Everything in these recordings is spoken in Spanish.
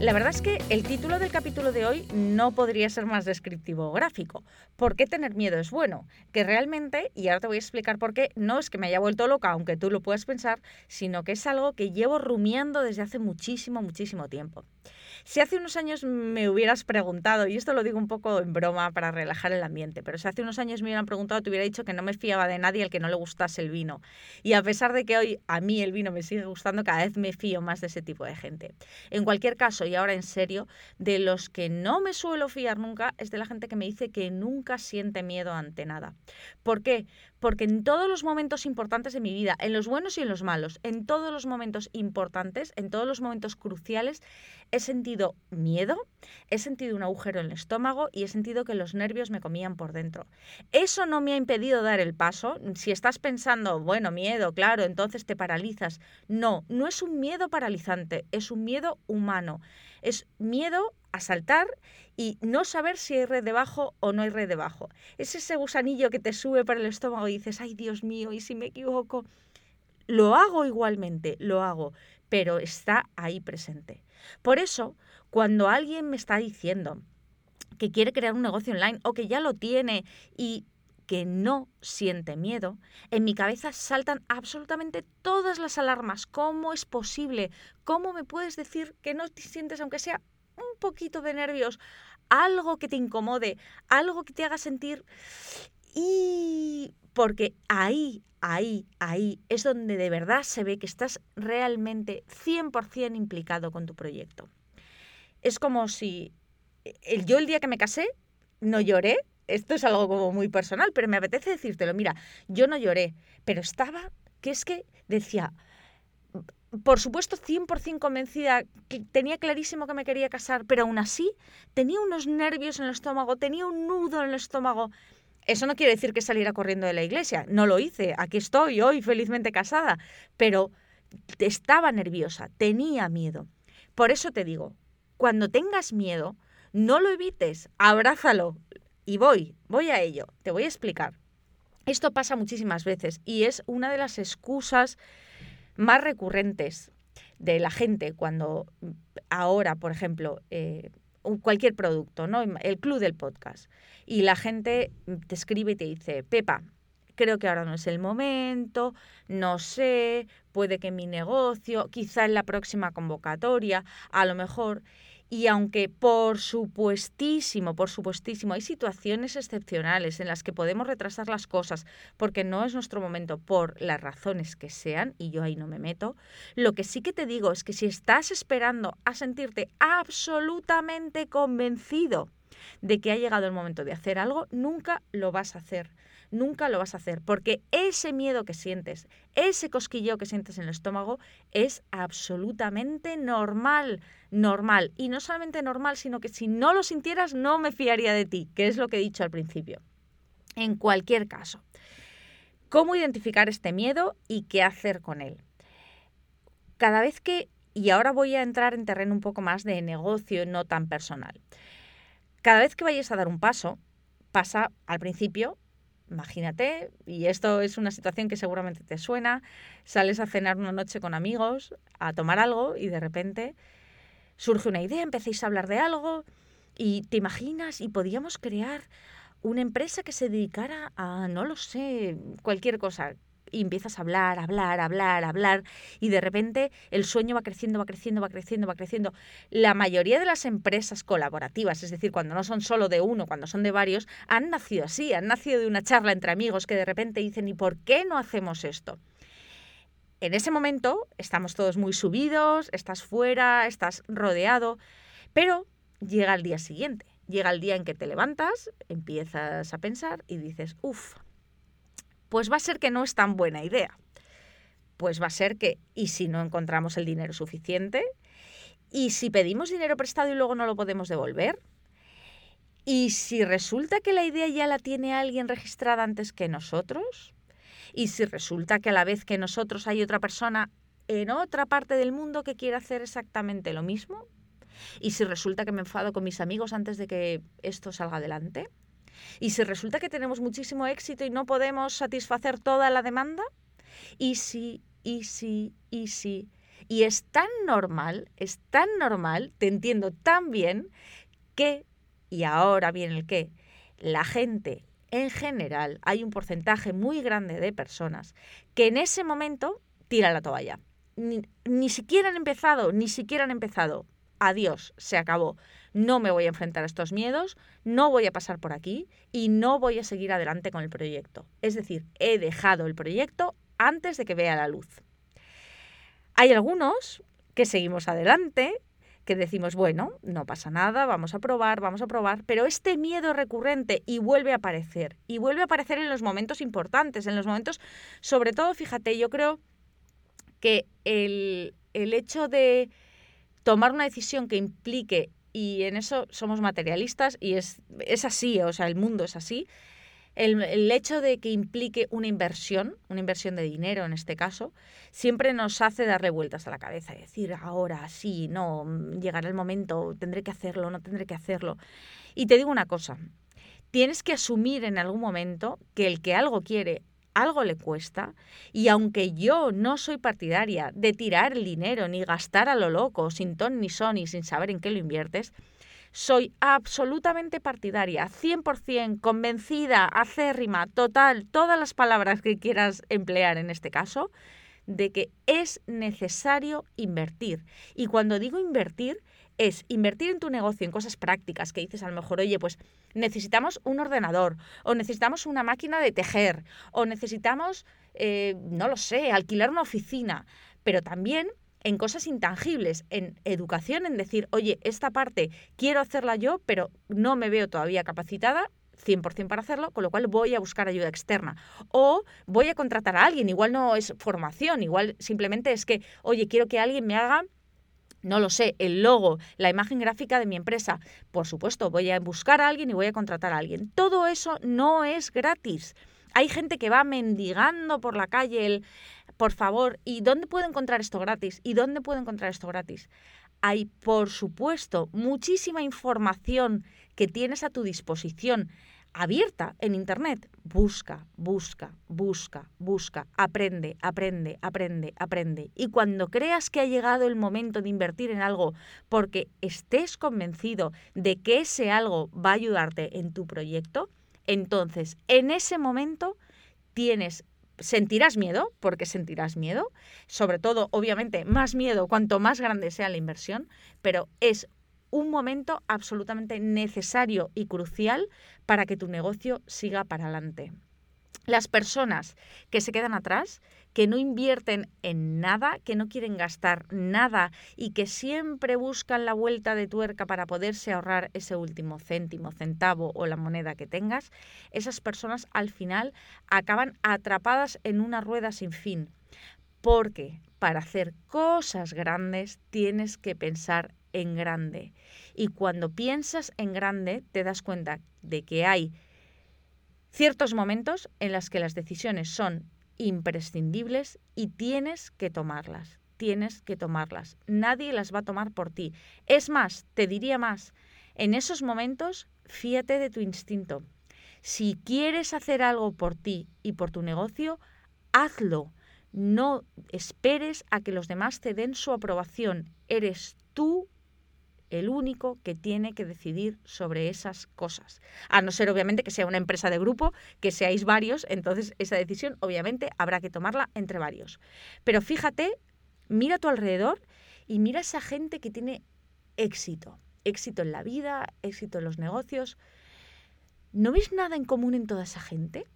La verdad es que el título del capítulo de hoy no podría ser más descriptivo o gráfico. ¿Por qué tener miedo es bueno? Que realmente, y ahora te voy a explicar por qué, no es que me haya vuelto loca, aunque tú lo puedas pensar, sino que es algo que llevo rumiando desde hace muchísimo, muchísimo tiempo. Si hace unos años me hubieras preguntado, y esto lo digo un poco en broma para relajar el ambiente, pero si hace unos años me hubieran preguntado, te hubiera dicho que no me fiaba de nadie al que no le gustase el vino. Y a pesar de que hoy a mí el vino me sigue gustando, cada vez me fío más de ese tipo de gente. En cualquier caso, y ahora en serio, de los que no me suelo fiar nunca es de la gente que me dice que nunca siente miedo ante nada. ¿Por qué? Porque en todos los momentos importantes de mi vida, en los buenos y en los malos, en todos los momentos importantes, en todos los momentos cruciales, he sentido miedo, he sentido un agujero en el estómago y he sentido que los nervios me comían por dentro. Eso no me ha impedido dar el paso. Si estás pensando, bueno, miedo, claro, entonces te paralizas. No, no es un miedo paralizante, es un miedo humano. Es miedo a saltar y no saber si hay red debajo o no hay red debajo. Es ese gusanillo que te sube para el estómago y dices, ay Dios mío, ¿y si me equivoco? Lo hago igualmente, lo hago, pero está ahí presente. Por eso, cuando alguien me está diciendo que quiere crear un negocio online o que ya lo tiene y que no siente miedo, en mi cabeza saltan absolutamente todas las alarmas. ¿Cómo es posible? ¿Cómo me puedes decir que no te sientes, aunque sea un poquito de nervios, algo que te incomode, algo que te haga sentir... Y porque ahí, ahí, ahí es donde de verdad se ve que estás realmente 100% implicado con tu proyecto. Es como si el, yo el día que me casé no lloré, esto es algo como muy personal, pero me apetece decírtelo, mira, yo no lloré, pero estaba, que es que decía, por supuesto, 100% convencida, que tenía clarísimo que me quería casar, pero aún así tenía unos nervios en el estómago, tenía un nudo en el estómago. Eso no quiere decir que saliera corriendo de la iglesia, no lo hice, aquí estoy hoy felizmente casada, pero estaba nerviosa, tenía miedo. Por eso te digo, cuando tengas miedo, no lo evites, abrázalo. Y voy, voy a ello, te voy a explicar. Esto pasa muchísimas veces y es una de las excusas más recurrentes de la gente cuando ahora, por ejemplo, eh, cualquier producto, ¿no? El club del podcast. Y la gente te escribe y te dice, Pepa, creo que ahora no es el momento, no sé, puede que mi negocio, quizá en la próxima convocatoria, a lo mejor. Y aunque por supuestísimo, por supuestísimo, hay situaciones excepcionales en las que podemos retrasar las cosas porque no es nuestro momento por las razones que sean, y yo ahí no me meto, lo que sí que te digo es que si estás esperando a sentirte absolutamente convencido de que ha llegado el momento de hacer algo, nunca lo vas a hacer nunca lo vas a hacer, porque ese miedo que sientes, ese cosquilleo que sientes en el estómago es absolutamente normal, normal. Y no solamente normal, sino que si no lo sintieras no me fiaría de ti, que es lo que he dicho al principio. En cualquier caso, ¿cómo identificar este miedo y qué hacer con él? Cada vez que, y ahora voy a entrar en terreno un poco más de negocio, no tan personal. Cada vez que vayas a dar un paso, pasa al principio Imagínate, y esto es una situación que seguramente te suena, sales a cenar una noche con amigos, a tomar algo y de repente surge una idea, empecéis a hablar de algo y te imaginas y podíamos crear una empresa que se dedicara a, no lo sé, cualquier cosa, y empiezas a hablar, hablar, hablar, hablar, y de repente el sueño va creciendo, va creciendo, va creciendo, va creciendo. La mayoría de las empresas colaborativas, es decir, cuando no son solo de uno, cuando son de varios, han nacido así, han nacido de una charla entre amigos que de repente dicen, ¿y por qué no hacemos esto? En ese momento estamos todos muy subidos, estás fuera, estás rodeado, pero llega el día siguiente, llega el día en que te levantas, empiezas a pensar y dices, uff, pues va a ser que no es tan buena idea. Pues va a ser que, ¿y si no encontramos el dinero suficiente? ¿Y si pedimos dinero prestado y luego no lo podemos devolver? ¿Y si resulta que la idea ya la tiene alguien registrada antes que nosotros? Y si resulta que a la vez que nosotros hay otra persona en otra parte del mundo que quiere hacer exactamente lo mismo, y si resulta que me enfado con mis amigos antes de que esto salga adelante, y si resulta que tenemos muchísimo éxito y no podemos satisfacer toda la demanda, y si, y si, y si. Y es tan normal, es tan normal, te entiendo tan bien, que, y ahora viene el que, la gente en general, hay un porcentaje muy grande de personas que en ese momento tira la toalla. Ni, ni siquiera han empezado, ni siquiera han empezado. Adiós, se acabó. No me voy a enfrentar a estos miedos, no voy a pasar por aquí y no voy a seguir adelante con el proyecto. Es decir, he dejado el proyecto antes de que vea la luz. Hay algunos que seguimos adelante, que decimos, bueno, no pasa nada, vamos a probar, vamos a probar, pero este miedo recurrente y vuelve a aparecer, y vuelve a aparecer en los momentos importantes, en los momentos, sobre todo, fíjate, yo creo que el, el hecho de tomar una decisión que implique, y en eso somos materialistas, y es, es así, o sea, el mundo es así, el, hecho de que implique una inversión, una inversión de dinero en este caso, siempre nos hace darle vueltas a la cabeza y decir, ahora sí, no, llegará el momento, tendré que hacerlo, no tendré que hacerlo. Y te digo una cosa, tienes que asumir en algún momento que el que algo quiere, algo le cuesta, y aunque yo no soy partidaria de tirar el dinero ni gastar a lo loco, sin ton ni son y sin saber en qué lo inviertes, soy absolutamente partidaria, 100% convencida, acérrima, total, todas las palabras que quieras emplear en este caso, de que es necesario invertir. Y cuando digo invertir, es invertir en tu negocio en cosas prácticas que dices a lo mejor, oye, pues necesitamos un ordenador o necesitamos una máquina de tejer o necesitamos, eh, no lo sé, alquilar una oficina, pero también en cosas intangibles, en educación, en decir, oye, esta parte quiero hacerla yo, pero no me veo todavía capacitada 100% para hacerlo, con lo cual voy a buscar ayuda externa. O voy a contratar a alguien, igual no es formación, igual simplemente es que, oye, quiero que alguien me haga no lo sé, el logo, la imagen gráfica de mi empresa. Por supuesto, voy a buscar a alguien y voy a contratar a alguien. Todo eso no es gratis. Hay gente que va mendigando por la calle el, por favor, ¿y dónde puedo encontrar esto gratis? ¿Y dónde puedo encontrar esto gratis? Hay, por supuesto, muchísima información que tienes a tu disposición abierta en Internet. Busca, busca, busca, busca, aprende, aprende, aprende, aprende. Y cuando creas que ha llegado el momento de invertir en algo porque estés convencido de que ese algo va a ayudarte en tu proyecto, entonces en ese momento tienes sentirás miedo, porque sentirás miedo, sobre todo, obviamente, más miedo cuanto más grande sea la inversión, pero es un momento absolutamente necesario y crucial para que tu negocio siga para adelante. Las personas que se quedan atrás, que no invierten en nada, que no quieren gastar nada y que siempre buscan la vuelta de tuerca para poderse ahorrar ese último céntimo, centavo o la moneda que tengas, esas personas al final acaban atrapadas en una rueda sin fin. Porque para hacer cosas grandes tienes que pensar en grande. Y cuando piensas en grande te das cuenta de que hay ciertos momentos en los que las decisiones son imprescindibles y tienes que tomarlas. Tienes que tomarlas. Nadie las va a tomar por ti. Es más, te diría más, en esos momentos fíate de tu instinto. Si quieres hacer algo por ti y por tu negocio, hazlo. No esperes a que los demás te den su aprobación. Eres tú el único que tiene que decidir sobre esas cosas. A no ser, obviamente, que sea una empresa de grupo, que seáis varios, entonces esa decisión, obviamente, habrá que tomarla entre varios. Pero fíjate, mira a tu alrededor y mira a esa gente que tiene éxito. Éxito en la vida, éxito en los negocios. ¿No ves nada en común en toda esa gente?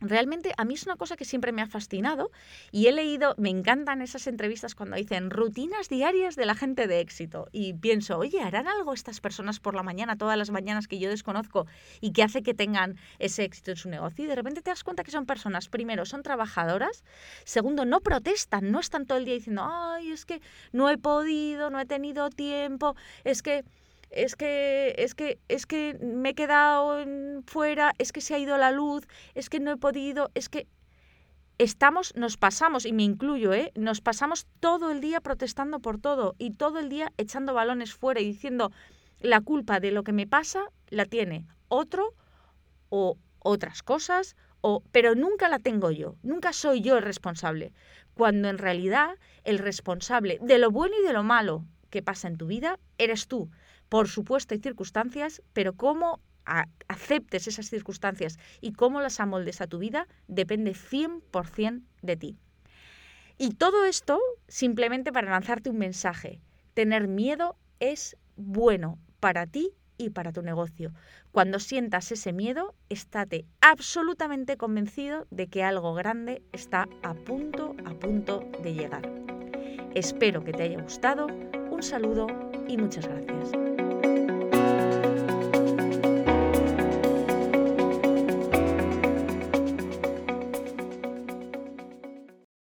Realmente a mí es una cosa que siempre me ha fascinado y he leído, me encantan esas entrevistas cuando dicen rutinas diarias de la gente de éxito y pienso, oye, ¿harán algo estas personas por la mañana, todas las mañanas que yo desconozco y que hace que tengan ese éxito en su negocio? Y de repente te das cuenta que son personas, primero, son trabajadoras, segundo, no protestan, no están todo el día diciendo, ay, es que no he podido, no he tenido tiempo, es que es que, es que, es que me he quedado fuera, es que se ha ido la luz, es que no he podido, es que estamos, nos pasamos, y me incluyo, ¿eh? nos pasamos todo el día protestando por todo y todo el día echando balones fuera y diciendo la culpa de lo que me pasa la tiene otro o otras cosas, o, pero nunca la tengo yo, nunca soy yo el responsable, cuando en realidad el responsable de lo bueno y de lo malo que pasa en tu vida eres tú. Por supuesto hay circunstancias, pero cómo aceptes esas circunstancias y cómo las amoldes a tu vida depende 100% de ti. Y todo esto simplemente para lanzarte un mensaje. Tener miedo es bueno para ti y para tu negocio. Cuando sientas ese miedo, estate absolutamente convencido de que algo grande está a punto, a punto de llegar. Espero que te haya gustado, un saludo y muchas gracias.